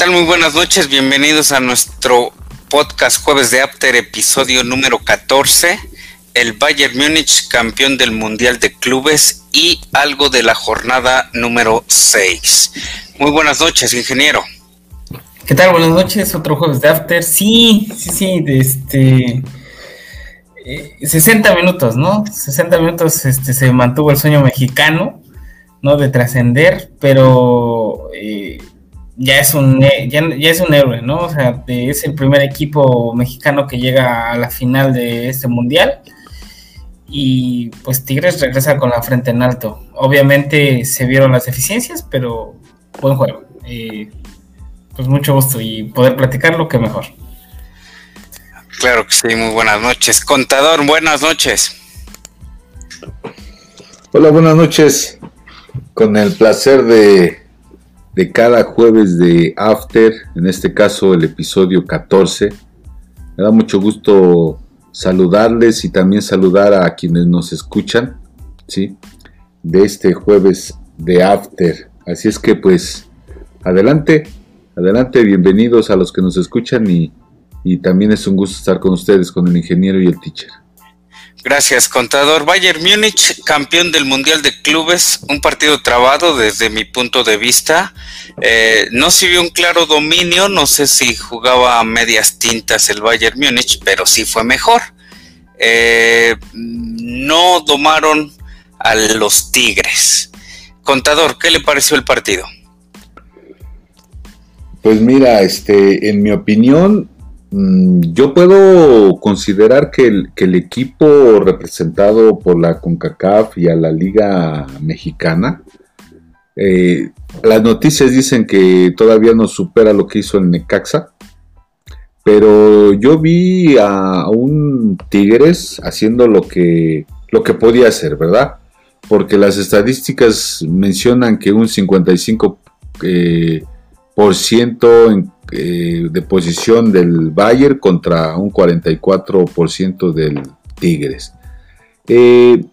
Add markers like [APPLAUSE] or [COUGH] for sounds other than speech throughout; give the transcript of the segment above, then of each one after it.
tal? Muy buenas noches, bienvenidos a nuestro podcast Jueves de After, episodio número 14. El Bayern Múnich, campeón del Mundial de Clubes y algo de la jornada número 6. Muy buenas noches, ingeniero. ¿Qué tal? Buenas noches, otro Jueves de After. Sí, sí, sí, de este... 60 eh, minutos, ¿no? 60 minutos este, se mantuvo el sueño mexicano, ¿no? De trascender, pero eh, ya es un ya, es un héroe, ¿no? O sea, es el primer equipo mexicano que llega a la final de este mundial. Y pues Tigres regresa con la frente en alto. Obviamente se vieron las deficiencias, pero buen juego. Eh, pues mucho gusto y poder platicarlo, que mejor. Claro que sí, muy buenas noches. Contador, buenas noches. Hola, buenas noches. Con el placer de de cada jueves de After, en este caso el episodio 14. Me da mucho gusto saludarles y también saludar a quienes nos escuchan, ¿sí? De este jueves de After. Así es que pues adelante, adelante, bienvenidos a los que nos escuchan y, y también es un gusto estar con ustedes, con el ingeniero y el teacher. Gracias, contador. Bayern Múnich, campeón del Mundial de Clubes, un partido trabado desde mi punto de vista. Eh, no se vio un claro dominio, no sé si jugaba a medias tintas el Bayern Múnich, pero sí fue mejor. Eh, no domaron a los Tigres. Contador, ¿qué le pareció el partido? Pues mira, este, en mi opinión, yo puedo considerar que el, equipo representado por la CONCACAF y a la Liga Mexicana, eh, las noticias dicen que todavía no supera lo que hizo el Necaxa, pero yo vi a, un Tigres haciendo lo que, lo que podía hacer, ¿verdad? Porque las estadísticas mencionan que un 55% eh, por ciento en eh, de posición del Bayern contra un 44% del Tigres. Eh,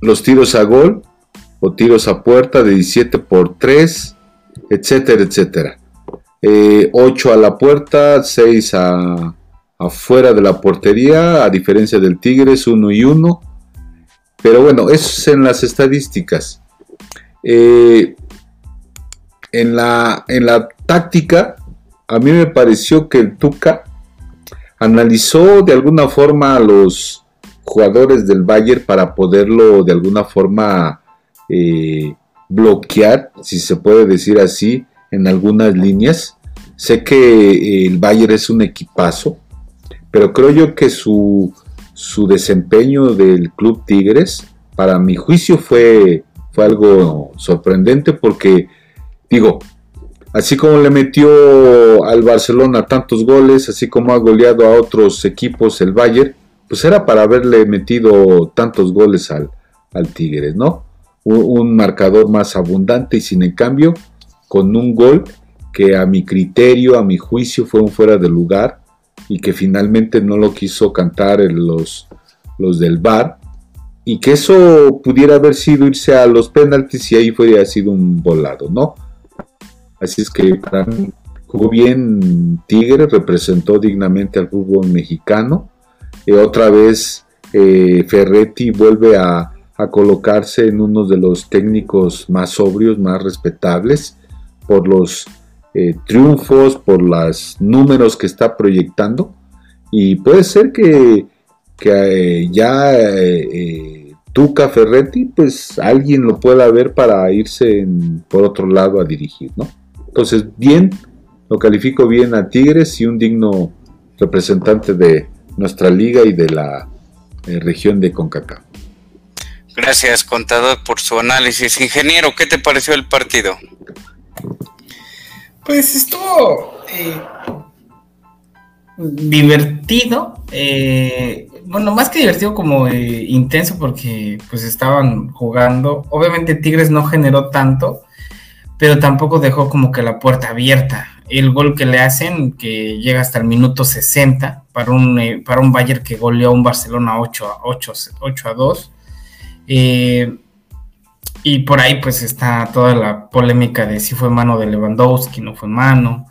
los tiros a gol o tiros a puerta de 17 por 3, etcétera, etcétera. 8 eh, a la puerta, 6 a, afuera de la portería, a diferencia del Tigres, 1 y 1. Pero bueno, eso es en las estadísticas. En, la, en la táctica, a mí me pareció que el Tuca analizó de alguna forma a los jugadores del Bayern para poderlo de alguna forma eh, bloquear, si se puede decir así, en algunas líneas. Sé que eh, el Bayern es un equipazo, pero creo yo que su, su desempeño del Club Tigres, para mi juicio, fue, fue algo sorprendente porque, digo, Así como le metió al Barcelona tantos goles, así como ha goleado a otros equipos el Bayern, pues era para haberle metido tantos goles al, al Tigres, ¿no? Un, marcador más abundante y sin en cambio con un gol que a mi criterio, a mi juicio fue un fuera de lugar y que finalmente no lo quiso cantar los, los del VAR y que eso pudiera haber sido irse a los penaltis y ahí hubiera sido un volado, ¿no? Así es que para mí jugó bien Tigre, representó dignamente al fútbol mexicano. Y otra vez eh, Ferretti vuelve a, colocarse en uno de los técnicos más sobrios, más respetables, por los eh, triunfos, por los números que está proyectando. Y puede ser que, eh, ya Tuca Ferretti, pues alguien lo pueda ver para irse por otro lado a dirigir, ¿no? Entonces, bien, lo califico bien a Tigres y un digno representante de nuestra liga y de la eh, región de CONCACAF. Gracias, contador, por su análisis. Ingeniero, ¿qué te pareció el partido? Pues estuvo eh, divertido, eh, bueno, más que divertido, como intenso, porque pues estaban jugando. Obviamente Tigres no generó tanto, pero tampoco dejó como que la puerta abierta. El gol que le hacen, que llega hasta el minuto 60, para un, eh, para un Bayern que goleó a un Barcelona 8 a, 8, 8 a 2. Eh, y por ahí pues está toda la polémica de si fue mano de Lewandowski, no fue mano.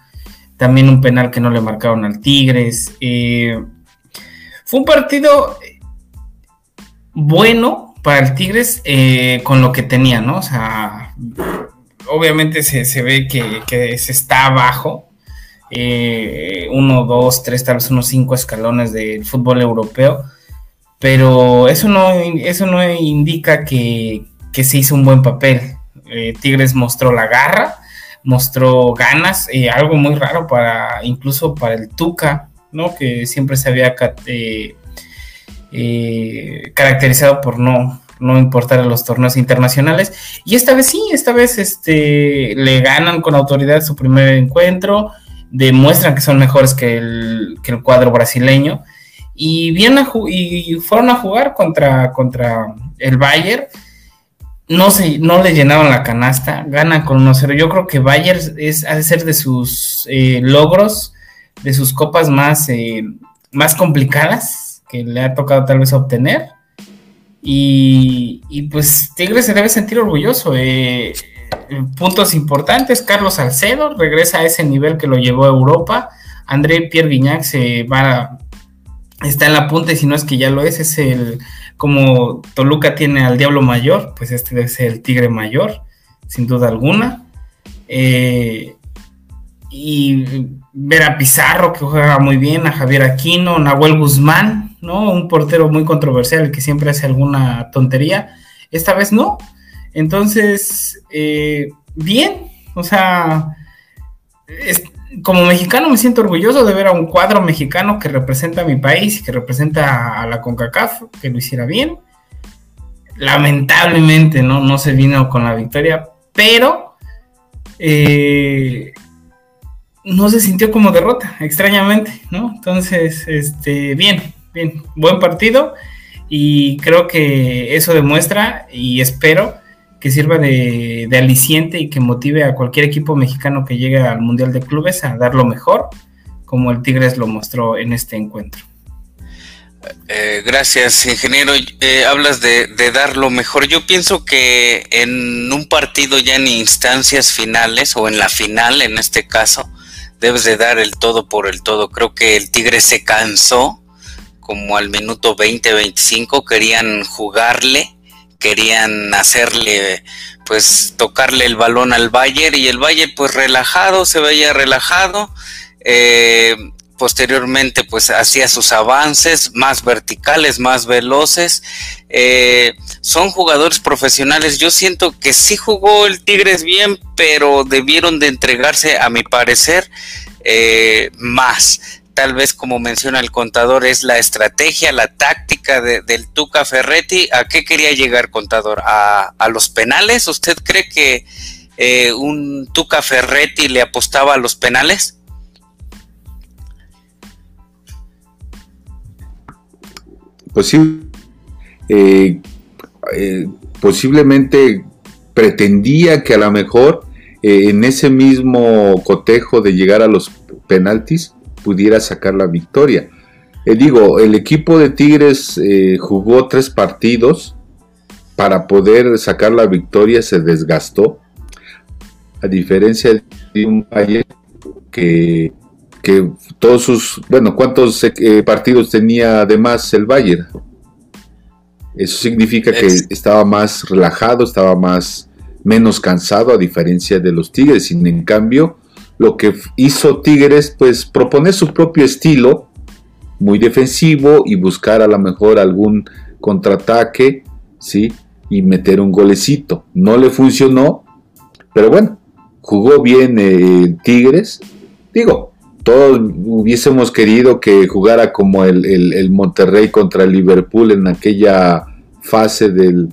también un penal que no le marcaron al Tigres. Eh, fue un partido bueno para el Tigres con lo que tenía, ¿no? O sea, obviamente se, ve que, se está abajo. Eh, uno, dos, tres, tal vez unos cinco escalones del fútbol europeo. Pero eso no, eso no indica que, se hizo un buen papel. Eh, Tigres mostró la garra, mostró ganas, algo muy raro para incluso para el Tuca, ¿no? Que siempre se había eh, caracterizado por no, no importar a los torneos internacionales. Y esta vez sí, esta vez este, le ganan con autoridad su primer encuentro, demuestran que son mejores que el, que el cuadro brasileño y, vienen y fueron a jugar contra, contra el Bayern. No, se, no le llenaban la canasta, ganan con 1-0. Yo creo que Bayern es, ha de ser de sus eh, logros, de sus copas más, eh, más complicadas que le ha tocado tal vez obtener. Y, pues Tigres se debe sentir orgulloso. Eh, puntos importantes, Carlos Salcedo regresa a ese nivel que lo llevó a Europa. André Pierre Guignac se está en la punta y si no es que ya lo es, es el, como Toluca tiene al Diablo Mayor, pues este debe ser el Tigre Mayor, sin duda alguna. Eh, y ver a Pizarro que juega muy bien, a Javier Aquino, Nahuel Guzmán, ¿no? Un portero muy controversial que siempre hace alguna tontería. Esta vez no. Entonces, eh, bien, o sea, como mexicano me siento orgulloso de ver a un cuadro mexicano que representa a mi país que representa a la CONCACAF, que lo hiciera bien. Lamentablemente no, no se vino con la victoria, pero eh, no se sintió como derrota, extrañamente, ¿no? Entonces, este, bien, bien, buen partido y creo que eso demuestra y espero que sirva de, aliciente y que motive a cualquier equipo mexicano que llegue al Mundial de Clubes a dar lo mejor, como el Tigres lo mostró en este encuentro. Eh, gracias, ingeniero. Eh, hablas de, de, dar lo mejor. Yo pienso que en un partido ya en instancias finales o en la final, en este caso, debes de dar el todo por el todo. Creo que el Tigre se cansó como al minuto 20-25, querían jugarle, querían hacerle, pues tocarle el balón al Bayern y el Bayern pues relajado, se veía relajado. Eh, posteriormente pues hacía sus avances más verticales, más veloces. Eh, son jugadores profesionales. Yo siento que sí jugó el Tigres bien, pero debieron de entregarse, a mi parecer, eh, más. Tal vez como menciona el contador, es la estrategia, la táctica del Tuca Ferretti. ¿A qué quería llegar, contador? ¿A, los penales? ¿Usted cree que eh, un Tuca Ferretti le apostaba a los penales? pues eh, eh, posiblemente pretendía que a lo mejor en ese mismo cotejo de llegar a los penaltis pudiera sacar la victoria. digo, el equipo de Tigres jugó tres partidos para poder sacar la victoria, se desgastó, a diferencia de un Valle que que todos sus, bueno, ¿cuántos eh, partidos tenía además el Bayern? Eso significa que estaba más relajado, estaba más menos cansado a diferencia de los Tigres. Sin en cambio, lo que hizo Tigres, pues proponer su propio estilo, muy defensivo y buscar a lo mejor algún contraataque, ¿sí? Y meter un golecito. No le funcionó, pero bueno, jugó bien el Tigres. Digo, todos hubiésemos querido que jugara como el, Monterrey contra el Liverpool en aquella fase del,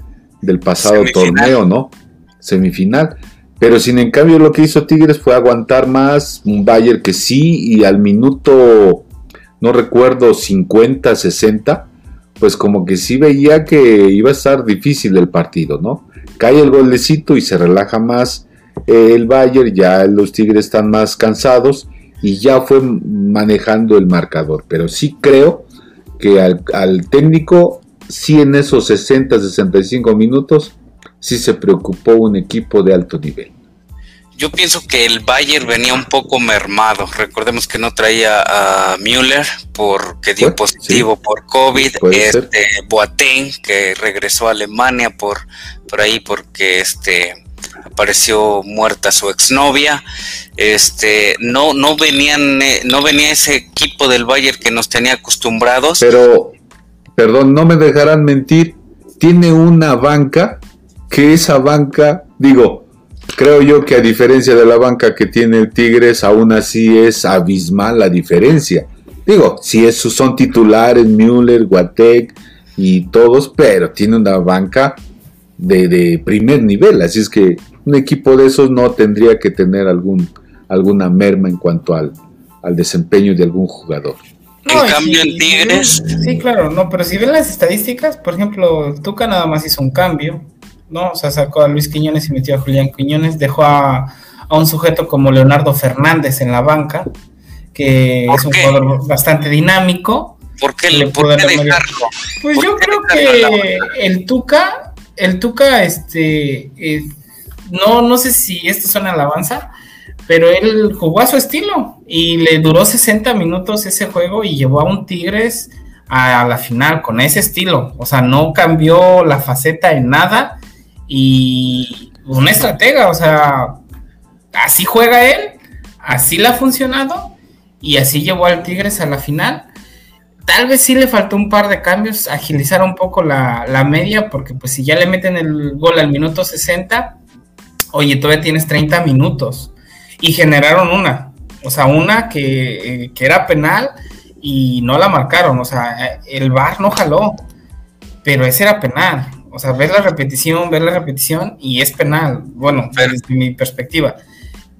pasado torneo, ¿no? Semifinal. Pero sin en cambio lo que hizo Tigres fue aguantar más, un Bayern que sí, y al minuto, no recuerdo, 50, 60, pues como que sí veía que iba a estar difícil el partido, ¿no? Cae el golecito y se relaja más el Bayern, ya los Tigres están más cansados y ya fue manejando el marcador. Pero sí creo que al, técnico, sí en esos 60, 65 minutos, sí se preocupó un equipo de alto nivel. yo pienso que el Bayern venía un poco mermado. Recordemos que no traía a Müller porque dio positivo por COVID. Este Boateng que regresó a Alemania por, por ahí porque este apareció muerta su exnovia. Este no no venían eh, no venía ese equipo del Bayern que nos tenía acostumbrados. Pero perdón, no me dejarán mentir. Tiene una banca que esa banca, digo, creo yo que a diferencia de la banca que tiene el Tigres, aún así es abismal la diferencia. Digo, si esos son titulares, Müller, Guatek y todos, pero tiene una banca de, primer nivel, así es que un equipo de esos no tendría que tener algún, alguna merma en cuanto al, al desempeño de algún jugador. en cambio, en Tigres. Sí, claro, no, pero si ven las estadísticas, por ejemplo, Tuca nada más hizo un cambio, ¿no? O sea, sacó a Luis Quiñones y metió a Julián Quiñones, dejó a, un sujeto como Leonardo Fernández en la banca, que es un jugador bastante dinámico. ¿Por qué le puede dejarlo? Pues yo creo que el Tuca, el Tuca, este, eh, no, no sé si esto suena alabanza, pero él jugó a su estilo y le duró 60 minutos ese juego y llevó a un Tigres a la final con ese estilo. O sea, no cambió la faceta en nada y un estratega, o sea, así juega él, así le ha funcionado y así llevó al Tigres a la final. Tal vez sí le faltó un par de cambios, agilizar un poco la, media, porque pues si ya le meten el gol al minuto 60, oye, todavía tienes 30 minutos. Y generaron una, o sea, una que, que era penal y no la marcaron, o sea, el VAR no jaló, pero ese era penal. O sea, ver la repetición, ver la repetición y es penal. Bueno, desde mi perspectiva.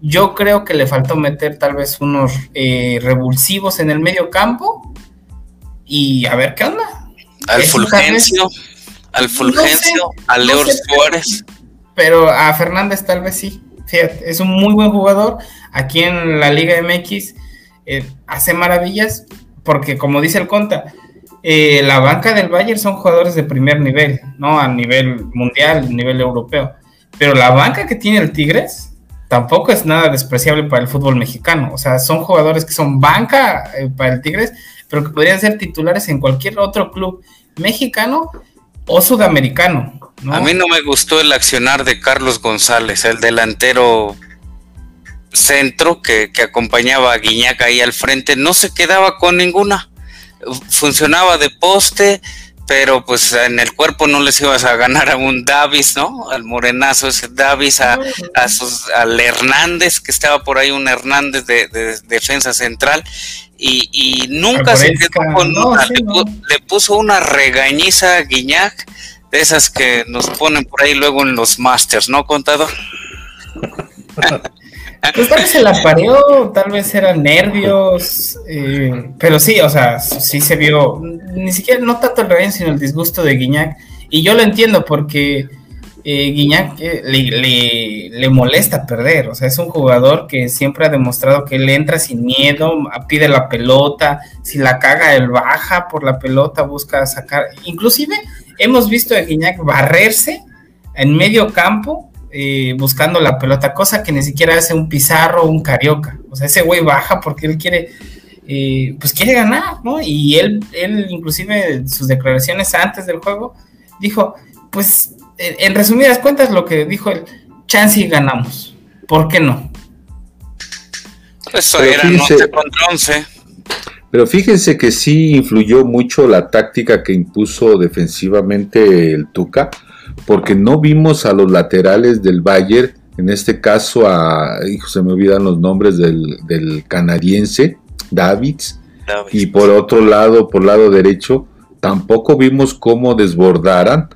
Yo creo que le faltó meter tal vez unos eh, revulsivos en el medio campo y a ver qué onda. Al Fulgencio, al Fulgencio, a Leo Suárez. Pero a Fernández tal vez sí. Fíjate, es un muy buen jugador. Aquí en la Liga MX eh, hace maravillas porque como dice el Conta, eh, la banca del Bayern son jugadores de primer nivel, ¿no? A nivel mundial, a nivel europeo. Pero la banca que tiene el Tigres tampoco es nada despreciable para el fútbol mexicano. O sea, son jugadores que son banca eh, para el Tigres, pero que podrían ser titulares en cualquier otro club mexicano o sudamericano. A mí no me gustó el accionar de Carlos González, el delantero centro que, que acompañaba a Guiñac ahí al frente, no se quedaba con ninguna funcionaba de poste, pero pues en el cuerpo no les ibas a ganar a un Davis, ¿no? Al morenazo ese Davis, a, a sus, al Hernández, que estaba por ahí un Hernández de, defensa central, y, nunca se quedó con le, puso una regañiza a Guiñac, de esas que nos ponen por ahí luego en los Masters, ¿no, contador? [LAUGHS] Pues tal vez se la pareó, tal vez eran nervios, eh, pero sí, o sea, sí se vio, ni siquiera, no tanto el regaño, sino el disgusto de Guiñac. Y yo lo entiendo porque eh, Guiñac eh, le, le, molesta perder, o sea, es un jugador que siempre ha demostrado que él entra sin miedo, pide la pelota, si la caga, él baja por la pelota, busca sacar, inclusive hemos visto a Guiñac barrerse en medio campo eh, buscando la pelota, cosa que ni siquiera hace un Pizarro o un Carioca. O sea, ese güey baja porque él quiere, eh, pues quiere ganar, ¿no? Y él, él inclusive sus declaraciones antes del juego, dijo, pues en, resumidas cuentas lo que dijo el chance y ganamos. ¿Por qué no? Eso era 11 contra 11. Pero fíjense que sí influyó mucho la táctica que impuso defensivamente el Tuca porque no vimos a los laterales del Bayern, en este caso a, hijo, se me olvidan los nombres del, canadiense, Davids, y por otro lado, por lado derecho, tampoco vimos cómo desbordaran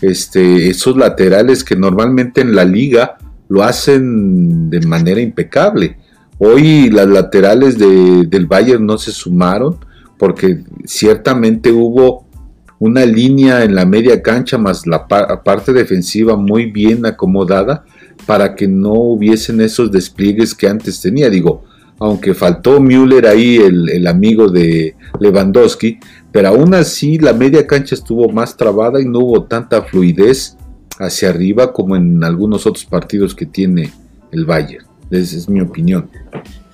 este, esos laterales que normalmente en la liga lo hacen de manera impecable. Hoy las laterales del Bayern no se sumaron porque ciertamente hubo una línea en la media cancha más la parte defensiva muy bien acomodada para que no hubiesen esos despliegues que antes tenía. Digo, aunque faltó Müller ahí, el, amigo de Lewandowski, pero aún así la media cancha estuvo más trabada y no hubo tanta fluidez hacia arriba como en algunos otros partidos que tiene el Bayern. Esa es mi opinión.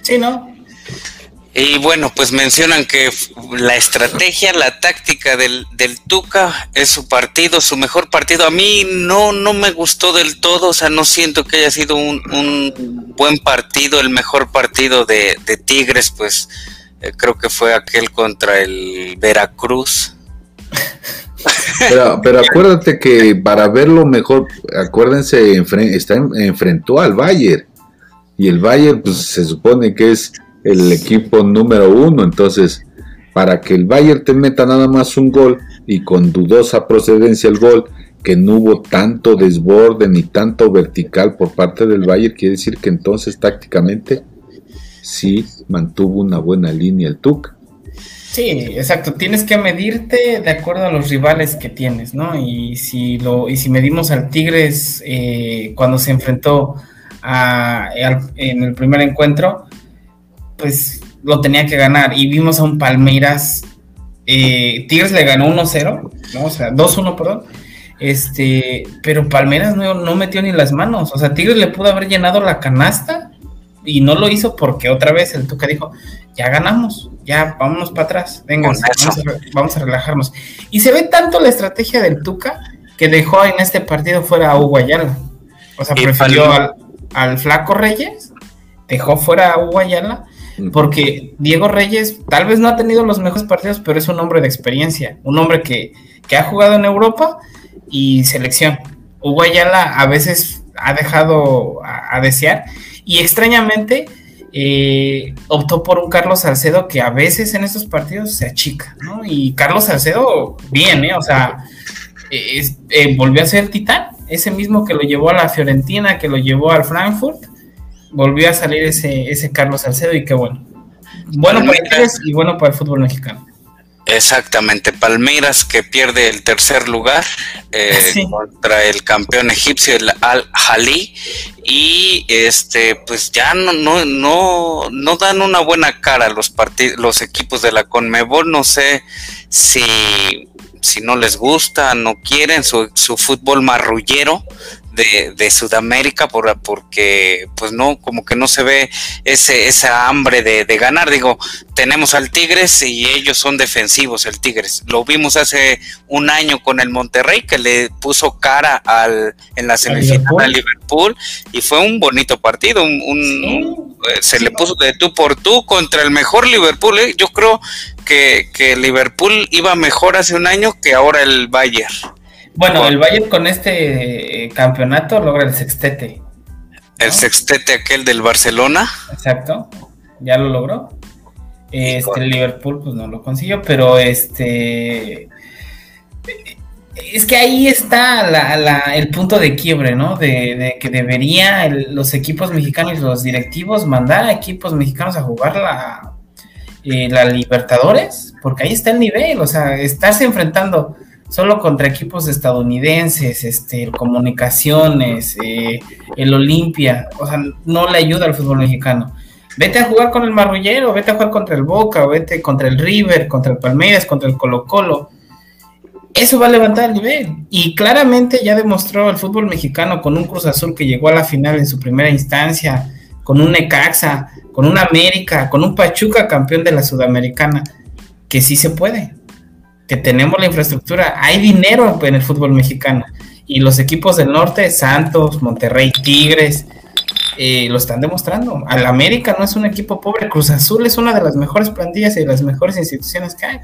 Sí, ¿no? Y bueno, pues mencionan que la estrategia, la táctica del, del, Tuca es su partido, su mejor partido. A mí no, no me gustó del todo, o sea, no siento que haya sido un, un buen partido, el mejor partido de, Tigres, pues eh, creo que fue aquel contra el Veracruz. Pero, acuérdate que para verlo mejor, acuérdense, está, enfrentó al Bayern. Y el Bayern, pues se supone que es el equipo número uno. Entonces, para que el Bayern te meta nada más un gol y con dudosa procedencia el gol, que no hubo tanto desborde ni tanto vertical por parte del Bayern, quiere decir que entonces tácticamente sí mantuvo una buena línea el TUC. Sí, exacto. Tienes que medirte de acuerdo a los rivales que tienes, ¿no? Y si lo y si medimos al Tigres eh, cuando se enfrentó a, en el primer encuentro, pues lo tenía que ganar. Y vimos a un Palmeiras. Eh, Tigres le ganó 1-0, ¿no? O sea, 2-1, perdón. Este, pero Palmeiras no, no metió ni las manos. O sea, Tigres le pudo haber llenado la canasta y no lo hizo porque otra vez el Tuca dijo, ya ganamos, ya vámonos para atrás, venga, vamos a, relajarnos. Y se ve tanto la estrategia del Tuca que dejó en este partido fuera a Hugo Ayala. O sea, prefirió al, Flaco Reyes, dejó fuera a Hugo Ayala, porque Diego Reyes tal vez no ha tenido los mejores partidos, pero es un hombre de experiencia, un hombre que, ha jugado en Europa y selección. Hugo Ayala a veces ha dejado a desear y extrañamente eh, optó por un Carlos Salcedo que a veces en estos partidos se achica, ¿no? Y Carlos Salcedo, bien, ¿eh? O sea, eh, volvió a ser titán, ese mismo que lo llevó a la Fiorentina, que lo llevó al Frankfurt, volvió a salir ese, ese Carlos Salcedo y qué bueno. Bueno para Tigres y bueno para el fútbol mexicano. Exactamente, Palmeiras que pierde el tercer lugar eh, contra el campeón egipcio, el Al Jalí, y este, pues ya no, no, no, no dan una buena cara los los equipos de la Conmebol, no sé si, si no les gusta, no quieren su, su fútbol marrullero, de, Sudamérica por, porque pues no, como que no se ve ese, esa hambre de, ganar. Digo, tenemos al Tigres y ellos son defensivos, el Tigres. Lo vimos hace un año con el Monterrey que le puso cara al, en la semifinal a Liverpool y fue un bonito partido. Un, eh, se le puso de tú por tú contra el mejor Liverpool. ¿eh? Yo creo que, que Liverpool iba mejor hace un año que ahora el Bayern. Bueno, el Bayern con este eh, campeonato logra el sextete. El sextete aquel del Barcelona. Exacto, ya lo logró. Este, el Liverpool pues no lo consiguió, pero este... Es que ahí está el punto de quiebre, ¿no? De, que debería los equipos mexicanos y los directivos mandar a equipos mexicanos a jugar la, eh, la Libertadores, porque ahí está el nivel, o sea, estarse enfrentando solo contra equipos estadounidenses, este, comunicaciones, eh, el Olimpia, o sea, no le ayuda al fútbol mexicano. Vete a jugar con el Marrullero, vete a jugar contra el Boca, vete contra el River, contra el Palmeiras, contra el Colo Colo. Eso va a levantar el nivel. Y claramente ya demostró el fútbol mexicano con un Cruz Azul que llegó a la final en su primera instancia, con un Necaxa, con un América, con un Pachuca campeón de la Sudamericana, que sí se puede que tenemos la infraestructura, hay dinero en el fútbol mexicano. Y los equipos del norte, Santos, Monterrey, Tigres, eh, lo están demostrando. Al América no es un equipo pobre, Cruz Azul es una de las mejores plantillas y de las mejores instituciones que hay.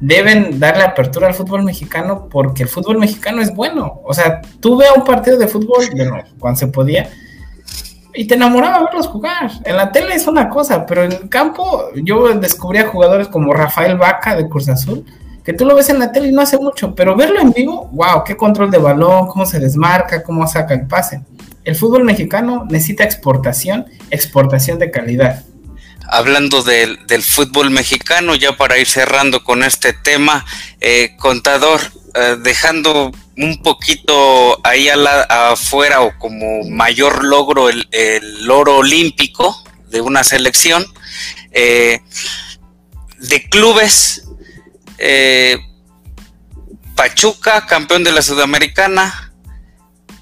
Deben darle apertura al fútbol mexicano porque el fútbol mexicano es bueno. O sea, tú ve un partido de fútbol, bueno, cuando se podía, y te enamoraba verlos jugar. En la tele es una cosa, pero en el campo yo descubrí a jugadores como Rafael Vaca de Cruz Azul, que tú lo ves en la tele y no hace mucho, pero verlo en vivo, wow, qué control de balón, cómo se desmarca, cómo saca el pase. El fútbol mexicano necesita exportación, exportación de calidad. Hablando del, fútbol mexicano, ya para ir cerrando con este tema, eh, contador, eh, dejando un poquito ahí afuera o como mayor logro el, el oro olímpico de una selección, eh, de clubes, eh, Pachuca, campeón de la Sudamericana.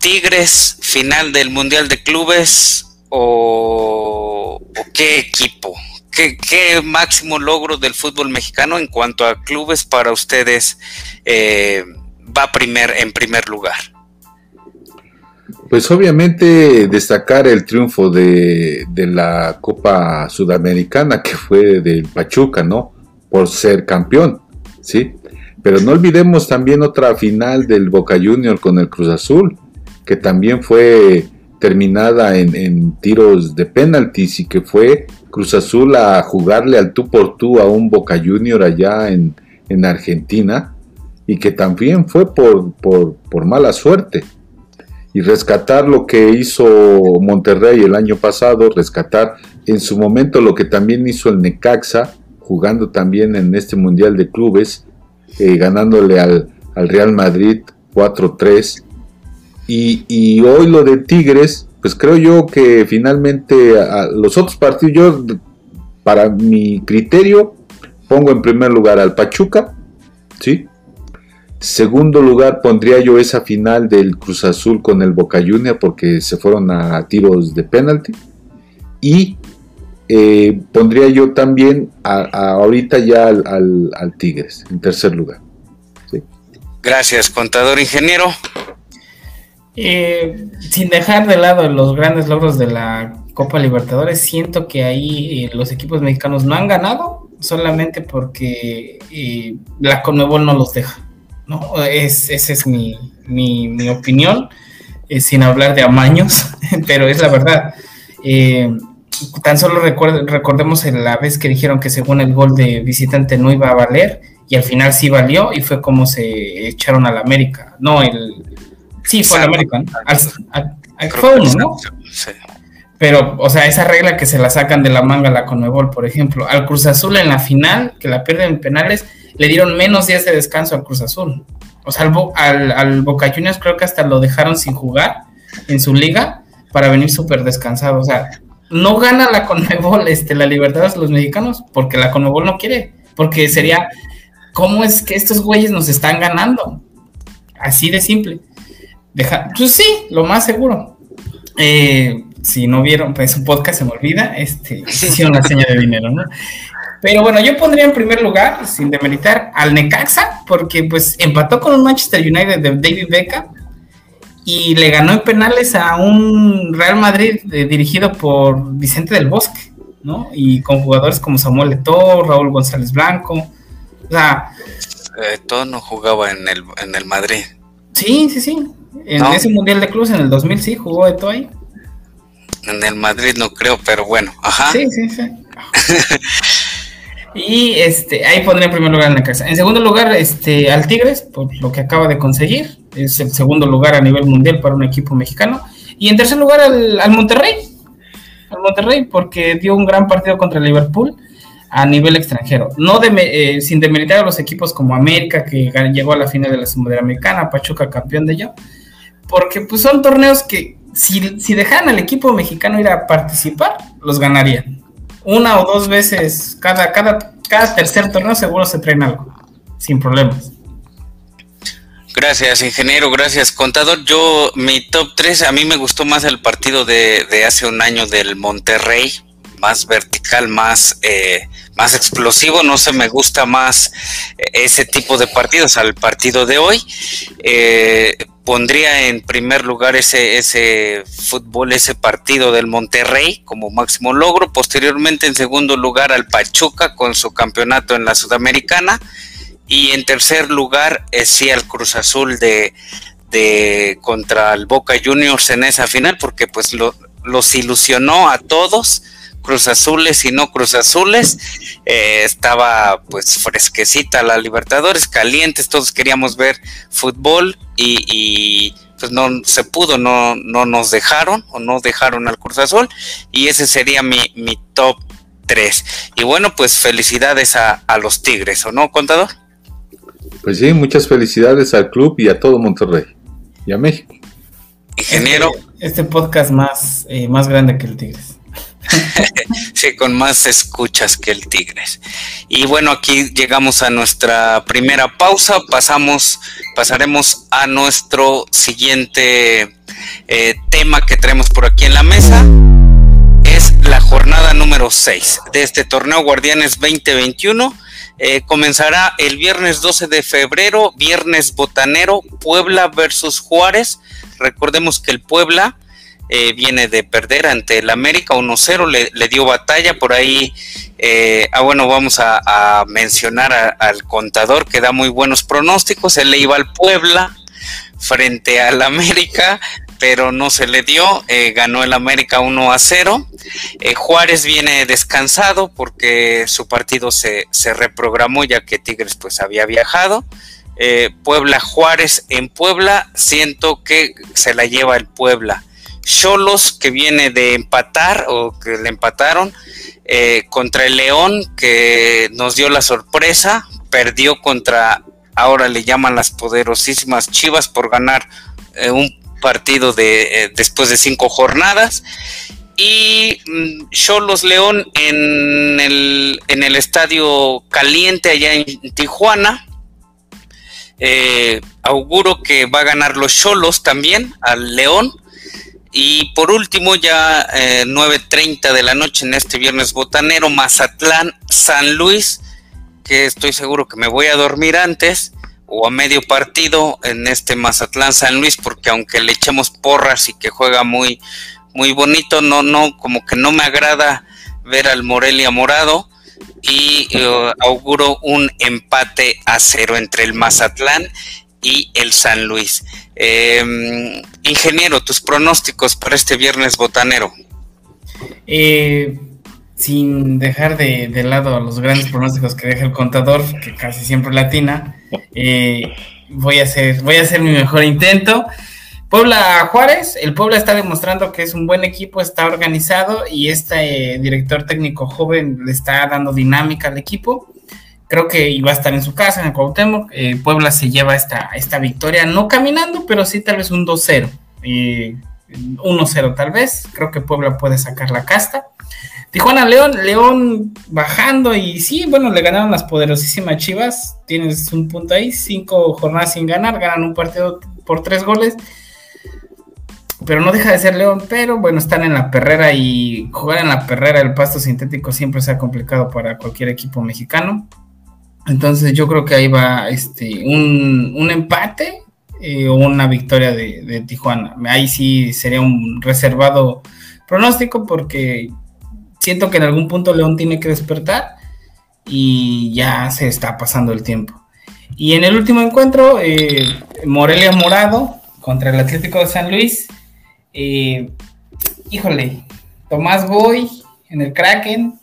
Tigres, final del Mundial de Clubes o, qué equipo? ¿Qué, máximo logro del fútbol mexicano en cuanto a clubes para ustedes eh, va primer, en primer lugar? Pues obviamente destacar el triunfo de, de, la Copa Sudamericana que fue del Pachuca, ¿no? Por ser campeón, ¿sí? Pero no olvidemos también otra final del Boca Junior con el Cruz Azul, que también fue terminada en, tiros de penaltis y que fue Cruz Azul a jugarle al tú por tú a un Boca Junior allá en, Argentina y que también fue por, por, por mala suerte y rescatar lo que hizo Monterrey el año pasado, rescatar en su momento lo que también hizo el Necaxa, jugando también en este Mundial de Clubes, eh, ganándole al, Real Madrid 4-3. Y, y, hoy lo de Tigres, pues creo yo que finalmente los otros partidos, yo para mi criterio pongo en primer lugar al Pachuca, ¿sí? Segundo lugar pondría yo esa final del Cruz Azul con el Boca Junior porque se fueron a tiros de penalti. Y eh, pondría yo también a, ahorita ya al, Tigres en tercer lugar. Gracias, contador ingeniero. Eh, sin dejar de lado los grandes logros de la Copa Libertadores, siento que ahí eh, los equipos mexicanos no han ganado solamente porque la Conmebol no los deja. ¿no? Es, esa es mi, mi, opinión, eh, sin hablar de amaños, [LAUGHS] pero es la verdad. Eh, tan solo recordemos la vez que dijeron que según el gol de visitante no iba a valer, y al final sí valió, y fue como se echaron a la América. No, el. Sí, fue al América. fue uno, ¿no? Pero, o sea, esa regla que se la sacan de la manga la Conmebol, por ejemplo, al Cruz Azul en la final, que la pierden en penales, le dieron menos días de descanso al Cruz Azul. O sea, al, al, Boca Juniors creo que hasta lo dejaron sin jugar en su liga para venir súper descansado. O sea, no gana la Conmebol este, la libertad de los mexicanos porque la Conmebol no quiere. Porque sería, ¿cómo es que estos güeyes nos están ganando? Así de simple. Deja, pues sí, lo más seguro. Eh, si no vieron, pues su podcast se me olvida, este, [LAUGHS] hicieron la seña de dinero, ¿no? Pero bueno, yo pondría en primer lugar, sin demeritar, al Necaxa, porque pues empató con un Manchester United de David Beckham y le ganó en penales a un Real Madrid eh, dirigido por Vicente del Bosque, ¿no? Y con jugadores como Samuel Eto'o, Raúl González Blanco, o sea... Eto'o no jugaba en el, en el Madrid. Sí, sí, sí. En ese Mundial de Clubes en el 2000 sí jugó Eto'o ahí. En el Madrid no creo, pero bueno, ajá. Sí, sí, sí. Y este, ahí pondría en primer lugar en la casa. En segundo lugar, este, al Tigres, por lo que acaba de conseguir. Es el segundo lugar a nivel mundial para un equipo mexicano. Y en tercer lugar, al, Monterrey. Al Monterrey, porque dio un gran partido contra el Liverpool a nivel extranjero. No eh, sin demeritar a los equipos como América, que llegó a la final de la Sudamericana, Pachuca campeón de ello. Porque pues son torneos que si, si dejaran al equipo mexicano ir a participar, los ganarían una o dos veces cada, cada, cada tercer torneo seguro se traen algo, sin problemas. Gracias, ingeniero, gracias, contador. Yo, mi top 3, a mí me gustó más el partido de, de hace un año del Monterrey, más vertical, más, eh, más explosivo. No sé, me gusta más eh, ese tipo de partidos al partido de hoy. Eh, pondría en primer lugar ese, ese fútbol, ese partido del Monterrey como máximo logro. Posteriormente, en segundo lugar, al Pachuca con su campeonato en la Sudamericana. Y en tercer lugar, sí, al Cruz Azul de, de contra el Boca Juniors en esa final, porque pues lo, los ilusionó a todos Cruz Azules y no Cruz Azules. Eh, estaba pues fresquecita la Libertadores, calientes, todos queríamos ver fútbol y, pues no se pudo, no, no nos dejaron o no dejaron al Cruz Azul y ese sería mi, mi top 3. Y bueno, pues felicidades a, los Tigres, ¿o no, contador? Pues sí, muchas felicidades al club y a todo Monterrey y a México. Ingeniero. Este, este podcast más, eh, más grande que el Tigres. sí, [LAUGHS] Sí, con más escuchas que el Tigres. Y bueno, aquí llegamos a nuestra primera pausa. Pasamos, pasaremos a nuestro siguiente eh, tema que tenemos por aquí en la mesa. Es la jornada número 6 de este torneo Guardianes 2021. Eh, comenzará el viernes 12 de febrero, viernes botanero, Puebla versus Juárez. Recordemos que el Puebla eh, viene de perder ante el América 1-0, le, dio batalla por ahí. Eh, ah, bueno, vamos a, mencionar al contador que da muy buenos pronósticos. Él le iba al Puebla frente al América, pero no se le dio. Eh, ganó el América 1 a 0. Juárez viene descansado porque su partido se, se, reprogramó ya que Tigres pues había viajado. Puebla Juárez en Puebla, siento que se la lleva el Puebla. Cholos que viene de empatar o que le empataron eh, contra el León que nos dio la sorpresa, perdió contra, ahora le llaman las poderosísimas Chivas por ganar eh, un partido de, eh, después de cinco jornadas. Y mm, Cholos León en el, en el estadio caliente allá en Tijuana. auguro que va a ganar los Cholos también al León y por último, ya 9.30 eh, de la noche en este viernes botanero, Mazatlán, San Luis, que estoy seguro que me voy a dormir antes o a medio partido en este Mazatlán San Luis, porque aunque le echemos porras y que juega muy, muy bonito, no, no, como que no me agrada ver al Morelia morado y eh, auguro un empate a cero entre el Mazatlán y el San Luis. Em, ingeniero, tus pronósticos para este viernes botanero. Eh, sin dejar de, lado los grandes pronósticos que deja el contador, que casi siempre latina, eh, voy, a hacer, voy a hacer mi mejor intento. Puebla Juárez, el Puebla está demostrando que es un buen equipo, está organizado y este eh, director técnico joven le está dando dinámica al equipo creo que iba a estar en su casa, en el Cuauhtémoc. Eh, Puebla se lleva esta, esta victoria, no caminando, pero sí tal vez un 2-0. 1-0 tal vez. Creo que Puebla puede sacar la casta. Tijuana León, León bajando y sí, bueno, le ganaron las poderosísimas Chivas. Tienes un punto ahí, cinco jornadas sin ganar, ganan un partido por tres goles. Pero no deja de ser León, pero bueno, están en la perrera y jugar en la perrera el pasto sintético siempre se ha complicado para cualquier equipo mexicano. Entonces yo creo que ahí va este, un, empate eh, o una victoria de, Tijuana. Ahí sí sería un reservado pronóstico porque siento que en algún punto León tiene que despertar y ya se está pasando el tiempo. Y en el último encuentro, eh, Morelia Morado contra el Atlético de San Luis. Eh, híjole, Tomás Boy en el Kraken,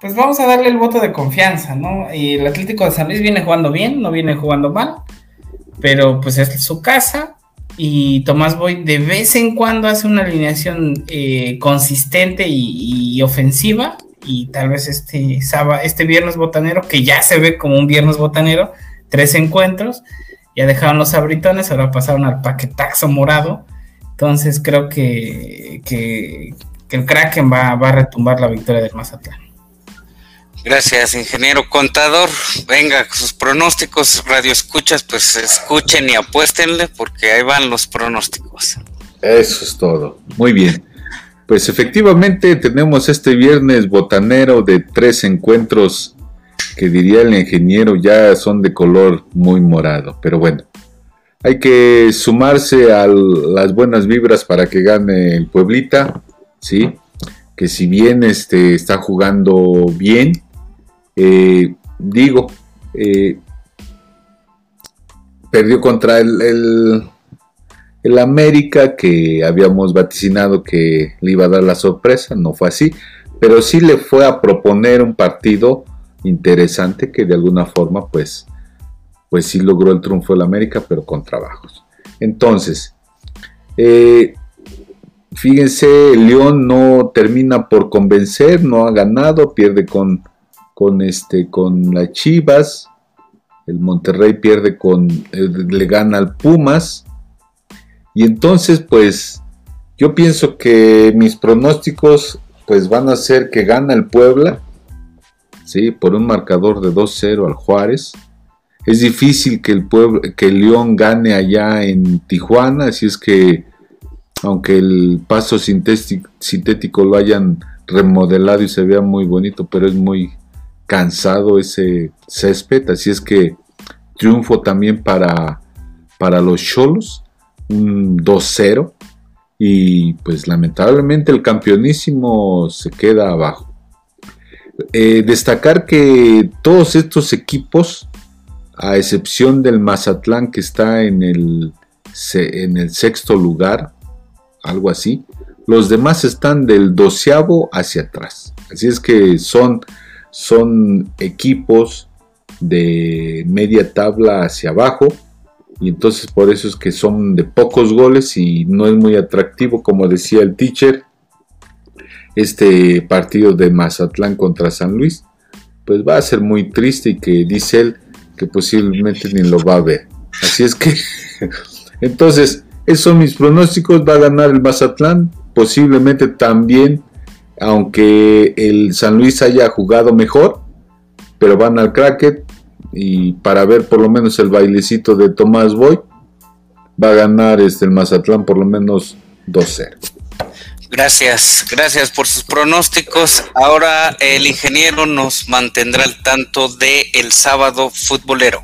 pues vamos a darle el voto de confianza, ¿no? El Atlético de San Luis viene jugando bien, no viene jugando mal, pero pues es su casa y Tomás Boy de vez en cuando hace una alineación eh, consistente y, ofensiva y tal vez este, este viernes botanero, que ya se ve como un viernes botanero, tres encuentros, ya dejaron los abritones, ahora pasaron al paquetazo morado, entonces creo que, que, el Kraken va, va a retumbar la victoria del Mazatlán. Gracias, ingeniero contador. Venga, sus pronósticos, radio escuchas, pues escuchen y apuéstenle porque ahí van los pronósticos. Eso es todo. Muy bien. Pues efectivamente tenemos este viernes botanero de tres encuentros que diría el ingeniero ya son de color muy morado, pero bueno. Hay que sumarse a las buenas vibras para que gane el Pueblita, ¿sí? Que si bien este, está jugando bien, eh, digo, eh, perdió contra el, el, América que habíamos vaticinado que le iba a dar la sorpresa, no fue así, pero sí le fue a proponer un partido interesante que de alguna forma pues, pues sí logró el triunfo del América, pero con trabajos. Entonces, eh, fíjense, León no termina por convencer, no ha ganado, pierde con con este con las Chivas, el Monterrey pierde con le gana al Pumas y entonces pues yo pienso que mis pronósticos pues van a ser que gana el Puebla, ¿sí? Por un marcador de 2-0 al Juárez. Es difícil que el, Puebla, que el León gane allá en Tijuana, así es que aunque el paso sintético, lo hayan remodelado y se vea muy bonito, pero es muy cansado ese césped, así es que triunfo también para, para los Cholos, un 2-0 y pues lamentablemente el campeonísimo se queda abajo. Eh, destacar que todos estos equipos, a excepción del Mazatlán que está en el, en el sexto lugar, algo así, los demás están del doceavo hacia atrás. Así es que son, son equipos de media tabla hacia abajo y entonces por eso es que son de pocos goles y no es muy atractivo, como decía el teacher, este partido de Mazatlán contra San Luis, pues va a ser muy triste y que dice él que posiblemente ni lo va a ver. Así es que, [LAUGHS] entonces, esos son mis pronósticos, va a ganar el Mazatlán, posiblemente también, aunque el San Luis haya jugado mejor, pero van al cracket, y para ver por lo menos el bailecito de Tomás Boy, va a ganar este, el Mazatlán por lo menos 2-0. Gracias, gracias por sus pronósticos. Ahora el ingeniero nos mantendrá al tanto de el sábado futbolero.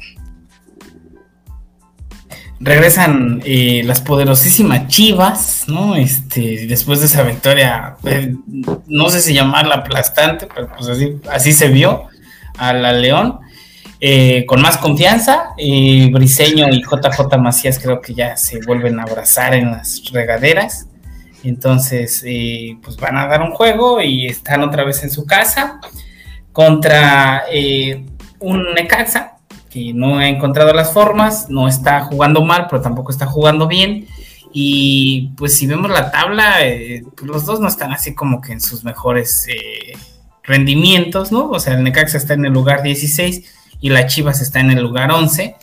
Regresan eh, las poderosísimas Chivas, ¿no? Este, después de esa victoria, eh, no sé si llamarla aplastante, pero pues así, así se vio a la León. Eh, con más confianza. Briseño y JJ Macías creo que ya se vuelven a abrazar en las regaderas. Entonces, pues van a dar un juego y están otra vez en su casa contra un Necaxa no ha encontrado las formas, no está jugando mal, pero tampoco está jugando bien. Y pues si vemos la tabla, pues los dos no están así como que en sus mejores rendimientos, ¿no? O sea, el Necaxa está en el lugar 16 y la Chivas está en el lugar 11.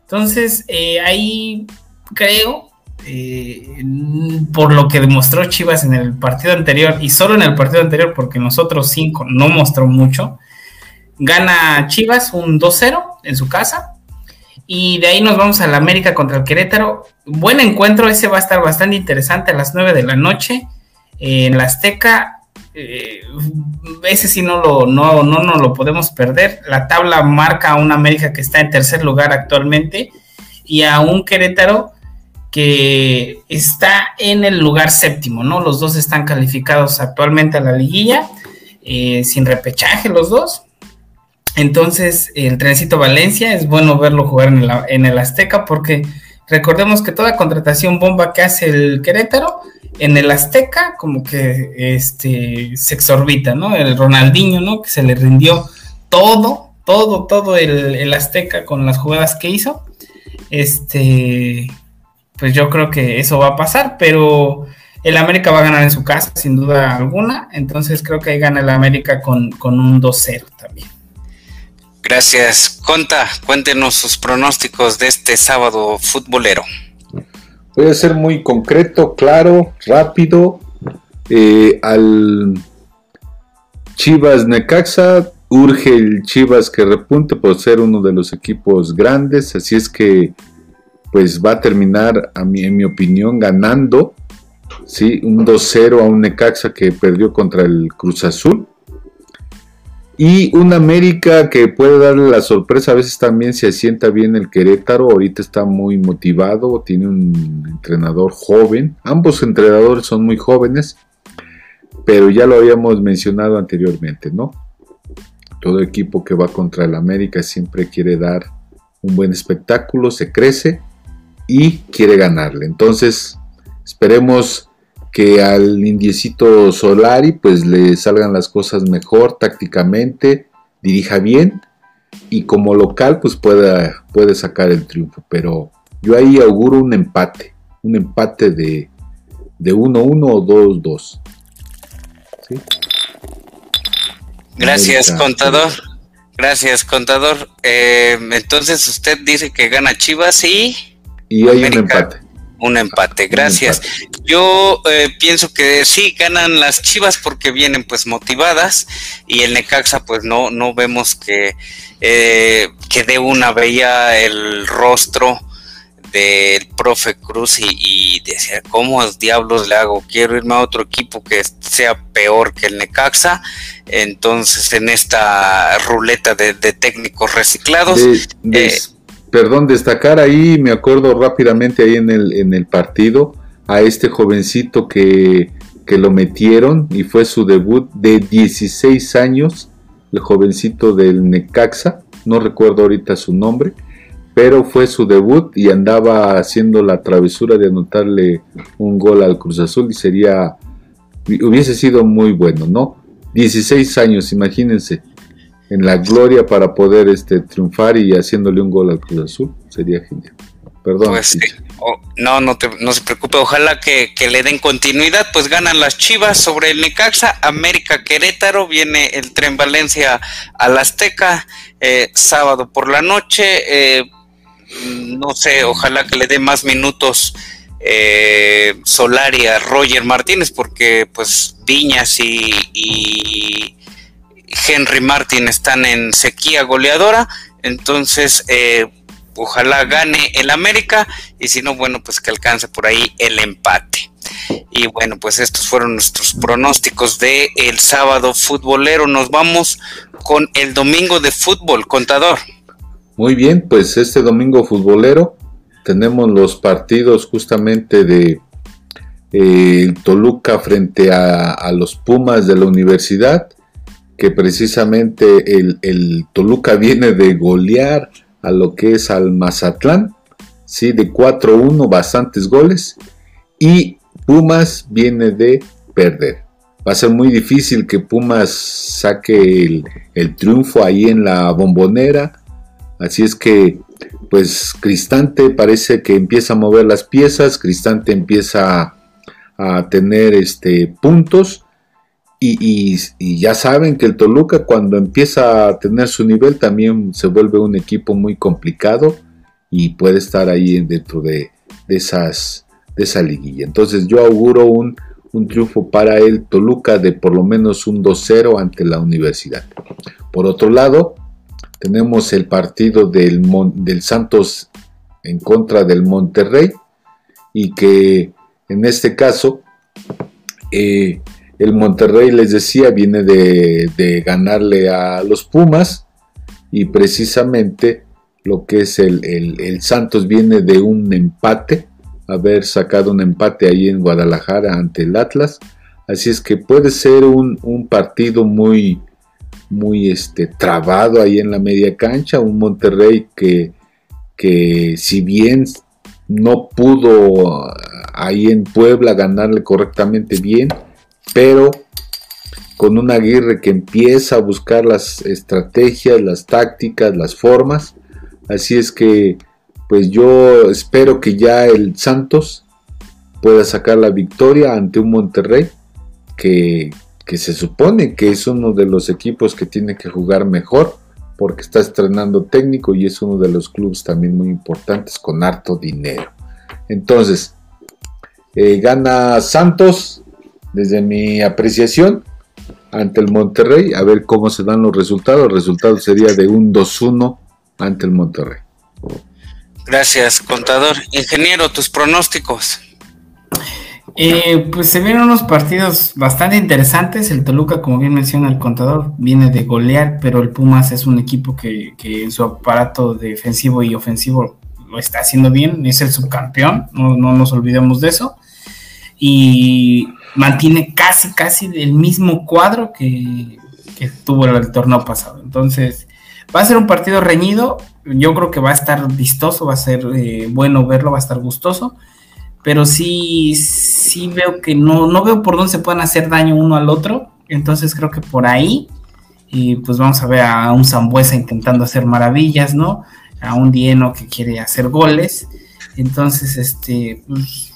Entonces, eh, ahí creo, eh, por lo que demostró Chivas en el partido anterior, y solo en el partido anterior, porque nosotros cinco no mostró mucho, gana Chivas un 2-0 en su casa. Y de ahí nos vamos a la América contra el Querétaro. Buen encuentro, ese va a estar bastante interesante a las 9 de la noche en la Azteca eh, ese sí no lo, no, no, no lo podemos perder. La tabla marca a un América que está en tercer lugar actualmente y a un Querétaro que está en el lugar séptimo, ¿no? Los dos están calificados actualmente a la liguilla, eh, sin repechaje los dos. Entonces, el trencito Valencia es bueno verlo jugar en el, en el Azteca porque recordemos que toda contratación bomba que hace el Querétaro en el Azteca como que este se exorbita, ¿no? El Ronaldinho, ¿no? Que se le rindió todo, todo, todo el, Azteca con las jugadas que hizo. Este, pues yo creo que eso va a pasar, pero el América va a ganar en su casa, sin duda alguna. Entonces creo que ahí gana el América con un 2-0 también. Gracias. Conta, cuéntenos sus pronósticos de este sábado futbolero. Voy a ser muy concreto, claro, rápido. Eh, al Chivas Necaxa urge el Chivas que repunte por ser uno de los equipos grandes, así es que pues va a terminar, a en mi opinión, ganando, ¿sí? un 2-0 a un Necaxa que perdió contra el Cruz Azul. Y un América que puede darle la sorpresa, a veces también se asienta bien el Querétaro, ahorita está muy motivado, tiene un entrenador joven, ambos entrenadores son muy jóvenes, pero ya lo habíamos mencionado anteriormente, ¿no? Todo equipo que va contra el América siempre quiere dar un buen espectáculo, se crece y quiere ganarle. Entonces, esperemos que al indiecito Solari pues le salgan las cosas mejor tácticamente, dirija bien y como local pues pueda, puede sacar el triunfo. Pero yo ahí auguro un empate, un empate de, de 1-1 o 2-2. Gracias, contador. Gracias, contador. Eh, entonces usted dice que gana Chivas y... Y hay un empate. Un empate, gracias. Yo eh, pienso que sí ganan las Chivas porque vienen pues motivadas y el Necaxa pues no no vemos que eh, que de una veía el rostro del profe Cruz y, decía, ¿cómo diablos le hago? Quiero irme a otro equipo que sea peor que el Necaxa. Entonces, en esta ruleta de, técnicos reciclados. Eh, perdón, destacar ahí, me acuerdo rápidamente ahí en el, en el partido, a este jovencito que, que lo metieron y fue su debut de 16 años, el jovencito del Necaxa, no recuerdo ahorita su nombre pero fue su debut y andaba haciendo la travesura de anotarle un gol al Cruz Azul y sería, hubiese sido muy bueno, ¿no? 16 años, imagínense, en la gloria para poder este, triunfar y haciéndole un gol al Cruz Azul, sería genial. Perdón. Pues, no, no, no se preocupe, ojalá que, le den continuidad, pues ganan las Chivas sobre el Necaxa, América Querétaro, viene el tren Valencia al Azteca, eh, sábado por la noche, eh, no sé, ojalá que le dé más minutos eh, Solari a Roger Martínez, porque pues Viñas y, Henry Martín están en sequía goleadora, entonces eh, ojalá gane el América y si no, bueno, pues que alcance por ahí el empate. Y bueno, pues estos fueron nuestros pronósticos de el sábado futbolero. Nos vamos con el domingo de fútbol, contador. Muy bien, pues este domingo futbolero tenemos los partidos justamente de eh, Toluca frente a, los Pumas de la universidad, que precisamente el, Toluca viene de golear a lo que es al Mazatlán, ¿sí? de 4-1, bastantes goles, y Pumas viene de perder. Va a ser muy difícil que Pumas saque el, el triunfo ahí en la bombonera Así es que, pues Cristante parece que empieza a mover las piezas, Cristante empieza a, tener este, puntos y, ya saben que el Toluca cuando empieza a tener su nivel también se vuelve un equipo muy complicado y puede estar ahí dentro de, esas, de esa liguilla. Entonces yo auguro un, un triunfo para el Toluca de por lo menos un 2-0 ante la universidad. Por otro lado, tenemos el partido del, del Santos en contra del Monterrey y que en este caso eh, el Monterrey les decía viene de, ganarle a los Pumas y precisamente lo que es el, Santos viene de un empate, haber sacado un empate ahí en Guadalajara ante el Atlas, así es que puede ser un, un partido muy, muy este, trabado ahí en la media cancha, un Monterrey que, que si bien no pudo ahí en Puebla ganarle correctamente bien, pero con un Aguirre que empieza a buscar las estrategias, las tácticas, las formas. Así es que, pues yo espero que ya el Santos pueda sacar la victoria ante un Monterrey que, que se supone que es uno de los equipos que tiene que jugar mejor porque está estrenando técnico y es uno de los clubes también muy importantes con harto dinero. Entonces, eh, gana Santos desde mi apreciación ante el Monterrey. A ver cómo se dan los resultados. El resultado sería de un 2-1 ante el Monterrey. Gracias, contador. Ingeniero, tus pronósticos. Eh, pues se vienen unos partidos bastante interesantes. El Toluca, como bien menciona el contador, viene de golear, pero el Pumas es un equipo que, en su aparato defensivo y ofensivo lo está haciendo bien. Es el subcampeón, no, nos olvidemos de eso. Y mantiene casi, casi el mismo cuadro que, tuvo el, torneo pasado. Entonces, va a ser un partido reñido. Yo creo que va a estar vistoso, va a ser eh, bueno verlo, va a estar gustoso pero sí, sí veo que no, no veo por dónde se pueden hacer daño uno al otro, entonces creo que por ahí, y pues vamos a ver a un Zambuesa intentando hacer maravillas, ¿no? A un Dieno que quiere hacer goles, entonces, este, pues,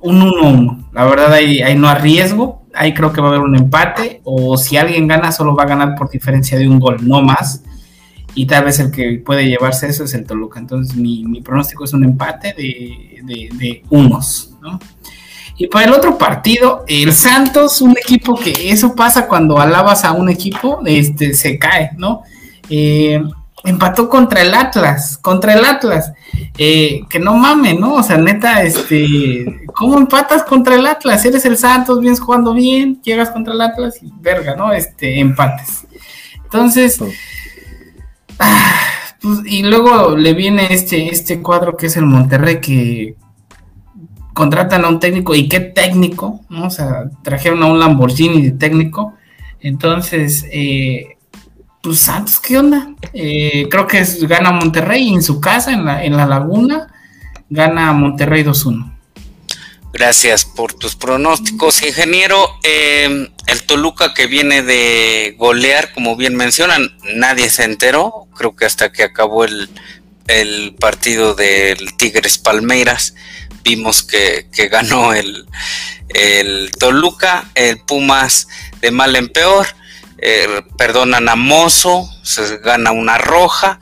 un 1-1, la verdad ahí, ahí no arriesgo, ahí creo que va a haber un empate, o si alguien gana, solo va a ganar por diferencia de un gol, no más, y tal vez el que puede llevarse eso es el Toluca. Entonces mi, pronóstico es un empate de, de, unos, ¿no? Y para el otro partido, el Santos, un equipo que eso pasa cuando alabas a un equipo, este, se cae, ¿no? Eh, empató contra el Atlas, contra el Atlas, eh, que no mames, ¿no? O sea, neta, este, ¿cómo empatas contra el Atlas? Eres el Santos, vienes jugando bien, llegas contra el Atlas y verga, ¿no? Este, empates. Entonces, ah, pues, y luego le viene este, este cuadro que es el Monterrey que contratan a un técnico y qué técnico, ¿no? O sea, trajeron a un Lamborghini de técnico. Entonces, eh, pues Santos, ¿qué onda? Eh, creo que gana Monterrey en su casa, en la, en la laguna, gana Monterrey 2-1. Gracias por tus pronósticos, ingeniero. Em, el Toluca que viene de golear, como bien mencionan, nadie se enteró, creo que hasta que acabó el, el partido del Tigres Palmeiras vimos que, ganó el, Toluca, el Pumas de mal en peor, eh, perdonan a Mozo, se gana una roja,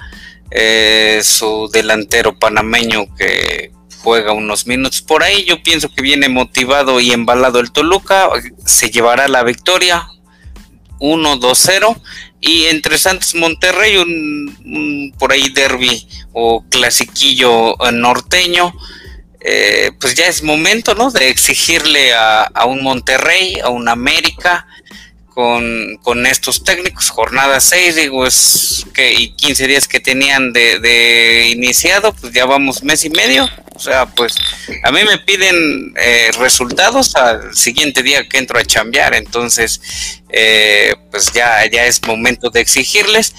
eh, su delantero panameño que juega unos minutos por ahí, yo pienso que viene motivado y embalado el Toluca, se llevará la victoria 1-2-0 y entre Santos Monterrey un, por ahí derby o clasiquillo norteño. Eh, pues ya es momento, ¿no? De exigirle a, un Monterrey, a un América, con, estos técnicos, jornada 6, digo, es que, y 15 días que tenían de, iniciado, pues ya vamos mes y medio, o sea, pues a mí me piden eh, resultados al siguiente día que entro a chambear, entonces, eh, pues ya, ya es momento de exigirles,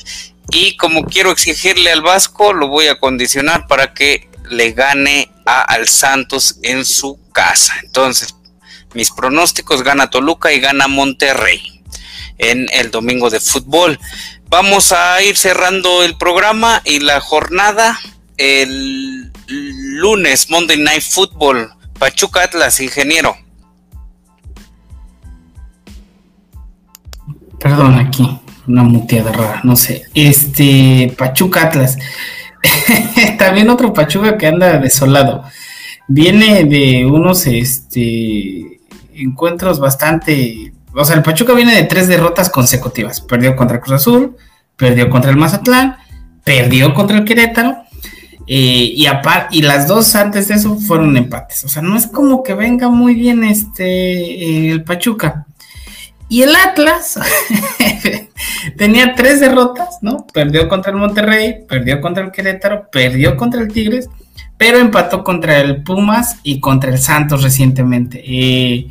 y como quiero exigirle al Vasco, lo voy a condicionar para que le gane a, al Santos en su casa. Entonces, mis pronósticos gana Toluca y gana Monterrey en el domingo de fútbol. Vamos a ir cerrando el programa y la jornada el lunes, Monday Night Football, Pachuca Atlas, ingeniero. Perdón, aquí, una muteada rara, no sé. Este, Pachuca Atlas. [LAUGHS] También otro Pachuca que anda desolado. Viene de unos este, encuentros bastante. O sea, el Pachuca viene de tres derrotas consecutivas. Perdió contra Cruz Azul, perdió contra el Mazatlán, perdió contra el Querétaro. Eh, y, y las dos antes de eso fueron empates. O sea, no es como que venga muy bien este el Pachuca. Y el Atlas [LAUGHS] tenía tres derrotas, ¿no? Perdió contra el Monterrey, perdió contra el Querétaro, perdió contra el Tigres, pero empató contra el Pumas y contra el Santos recientemente. Eh,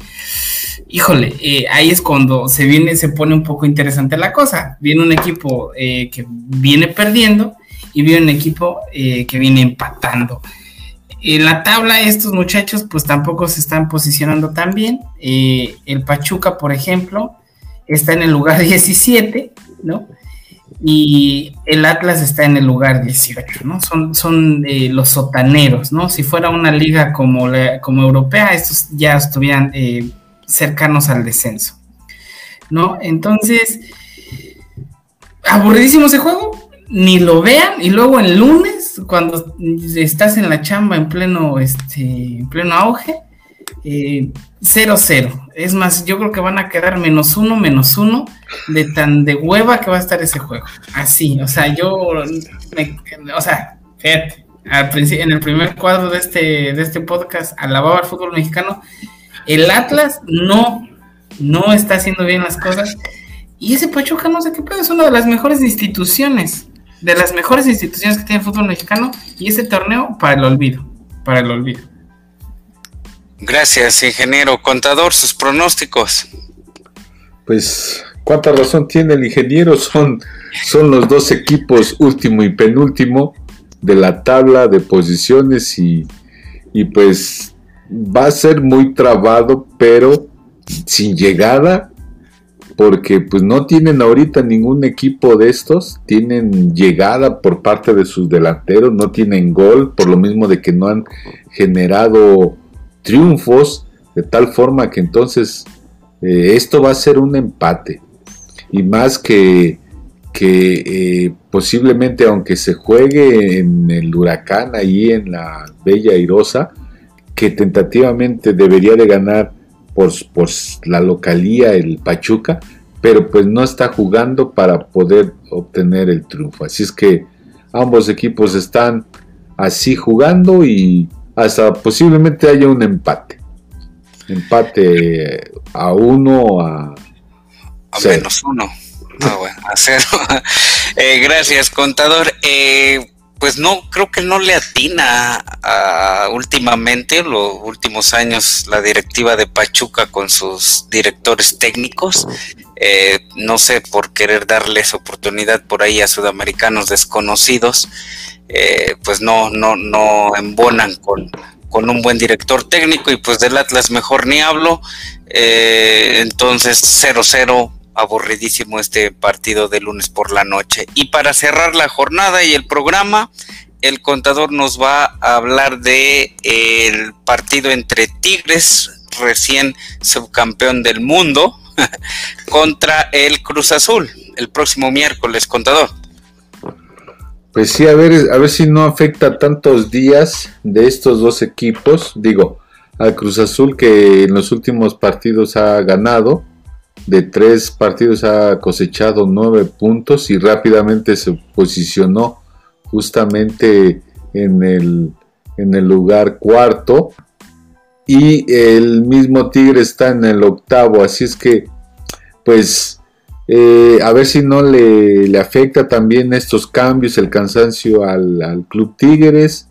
híjole, eh, ahí es cuando se viene, se pone un poco interesante la cosa. Viene un equipo eh, que viene perdiendo y viene un equipo que viene empatando. En la tabla estos muchachos pues tampoco se están posicionando tan bien. El Pachuca, por ejemplo, está en el lugar [LAUGHS] 17, ¿no? Y el Atlas está en el lugar 18, ¿no? Son, son eh, los sotaneros, ¿no? Si fuera una liga como, como europea, estos ya estuvieran eh, cercanos al descenso, ¿no? Entonces, aburridísimo ese juego, ni lo vean y luego el lunes cuando estás en la chamba en pleno este en pleno auge 0-0 eh, es más yo creo que van a quedar menos uno menos uno de tan de hueva que va a estar ese juego. Así o sea yo o sea fíjate en el primer cuadro de este de este podcast alababa al fútbol mexicano. El Atlas no no está haciendo bien las cosas. Y ese Pachuca no sé qué pedo es una de las mejores instituciones de las mejores instituciones que tiene el fútbol mexicano. Y ese torneo para el olvido, para el olvido. Gracias, ingeniero. Contador, sus pronósticos. Pues, ¿cuánta razón tiene el ingeniero? Son, son los dos equipos último y penúltimo de la tabla de posiciones y, y pues va a ser muy trabado, pero sin llegada porque pues no tienen ahorita ningún equipo de estos, tienen llegada por parte de sus delanteros, no tienen gol, por lo mismo de que no han generado triunfos, de tal forma que entonces eh, esto va a ser un empate. Y más que, eh, posiblemente aunque se juegue en el huracán ahí en la Bella Irosa, que tentativamente debería de ganar por, por la localía el Pachuca, pero pues no está jugando para poder obtener el triunfo. Así es que ambos equipos están así jugando y hasta posiblemente haya un empate. Empate a uno a, a menos uno. Ah, bueno, a cero. [LAUGHS] Eh, gracias, contador. Eh, pues no, creo que no le atina a, últimamente, los últimos años, la directiva de Pachuca con sus directores técnicos. Eh, no sé, por querer darles oportunidad por ahí a sudamericanos desconocidos, pues no, no, no embonan con, con un buen director técnico y pues del Atlas mejor ni hablo. entonces 0-0 aburridísimo este partido de lunes por la noche. Y para cerrar la jornada y el programa, el contador nos va a hablar de el partido entre Tigres, recién subcampeón del mundo, [LAUGHS] contra el Cruz Azul, el próximo miércoles, contador. Pues sí, a ver, a ver si no afecta tantos días de estos dos equipos. Digo, al Cruz Azul que en los últimos partidos ha ganado, de tres partidos ha cosechado nueve puntos y rápidamente se posicionó justamente en el, en el lugar cuarto y el mismo Tigre está en el octavo, así es que pues eh, a ver si no le, afecta también estos cambios, el cansancio al, Club Tigres,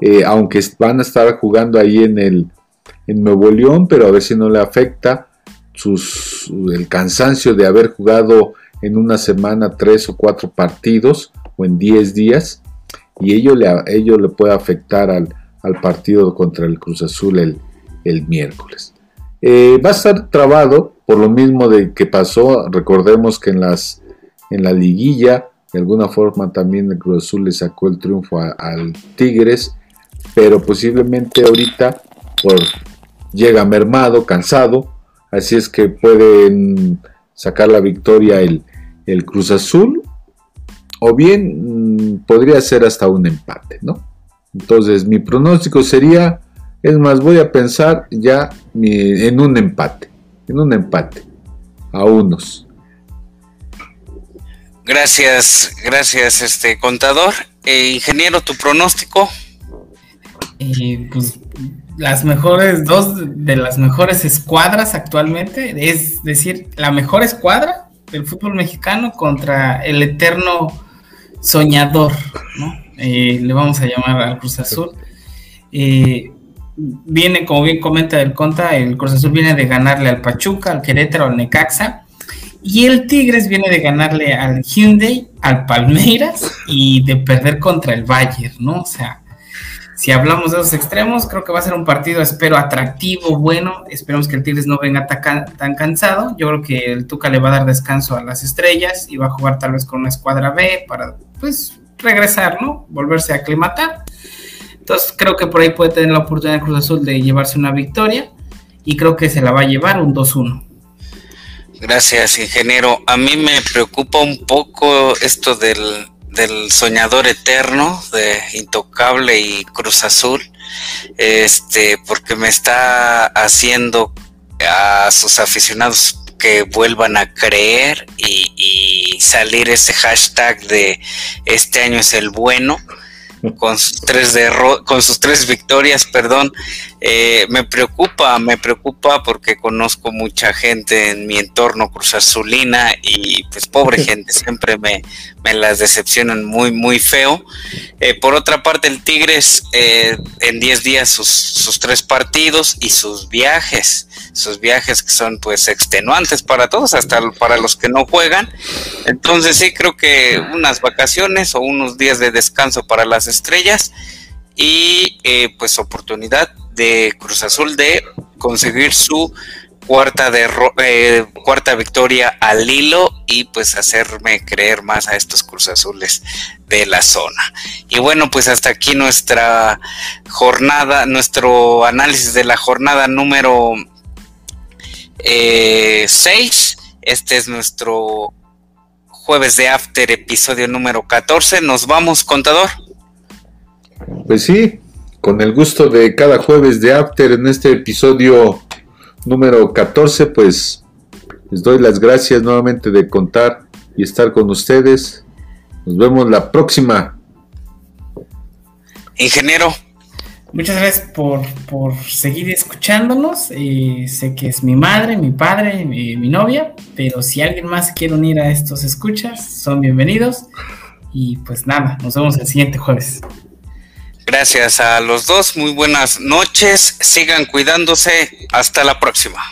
eh, aunque van a estar jugando ahí en el en Nuevo León, pero a ver si no le afecta el cansancio de haber jugado en una semana tres o cuatro partidos o en diez días y ello le, ello le puede afectar al, partido contra el Cruz Azul el, el miércoles. Eh, va a estar trabado por lo mismo de que pasó, recordemos que en, las, en la liguilla de alguna forma también el Cruz Azul le sacó el triunfo al Tigres, pero posiblemente ahorita por, llega mermado, cansado, Así es que pueden sacar la victoria el, Cruz Azul o bien mm, podría ser hasta un empate, ¿no? Entonces mi pronóstico sería, es más, voy a pensar ya en un empate, en un empate, a unos. Gracias, gracias, este contador. Eh, ingeniero, tu pronóstico. Eh, pues las mejores, dos de las mejores escuadras actualmente, es decir, la mejor escuadra del fútbol mexicano contra el eterno soñador, ¿no? Eh, le vamos a llamar al Cruz Azul. Eh, viene, como bien comenta el Conta, el Cruz Azul viene de ganarle al Pachuca, al Querétaro, al Necaxa, y el Tigres viene de ganarle al Hyundai, al Palmeiras y de perder contra el Bayern, ¿no? O sea, si hablamos de esos extremos, creo que va a ser un partido, espero, atractivo, bueno. Esperemos que el Tigres no venga tan cansado. Yo creo que el Tuca le va a dar descanso a las estrellas y va a jugar tal vez con una escuadra B para, pues, regresar, ¿no? Volverse a aclimatar. Entonces, creo que por ahí puede tener la oportunidad Cruz Azul de llevarse una victoria y creo que se la va a llevar un 2-1. Gracias, ingeniero. A mí me preocupa un poco esto del soñador eterno de Intocable y Cruz Azul, este, porque me está haciendo a sus aficionados que vuelvan a creer y salir ese hashtag de este año es el bueno con sus tres con sus tres victorias, perdón, eh, me preocupa, me preocupa porque conozco mucha gente en mi entorno Cruz Azulina y pues pobre gente, siempre me, me las decepcionan muy, muy feo. Eh, por otra parte, el Tigres eh, en 10 días sus, sus tres partidos y sus viajes, sus viajes que son pues extenuantes para todos, hasta para los que no juegan. Entonces sí creo que unas vacaciones o unos días de descanso para las estrellas y pues oportunidad de Cruz Azul de conseguir su cuarta, de, eh, cuarta victoria al hilo y pues hacerme creer más a estos Cruz Azules de la zona. Y bueno, pues hasta aquí nuestra jornada, nuestro análisis de la jornada número 6. Eh, este es nuestro jueves de After, episodio número 14. Nos vamos, contador. Pues sí, con el gusto de cada jueves de After en este episodio número 14, pues les doy las gracias nuevamente de contar y estar con ustedes. Nos vemos la próxima. Ingeniero. Muchas gracias por, seguir escuchándonos. Eh, sé que es mi madre, mi padre, mi, novia, pero si alguien más quiere unir a estos escuchas, son bienvenidos. Y pues nada, nos vemos el siguiente jueves. Gracias a los dos, muy buenas noches, sigan cuidándose, hasta la próxima.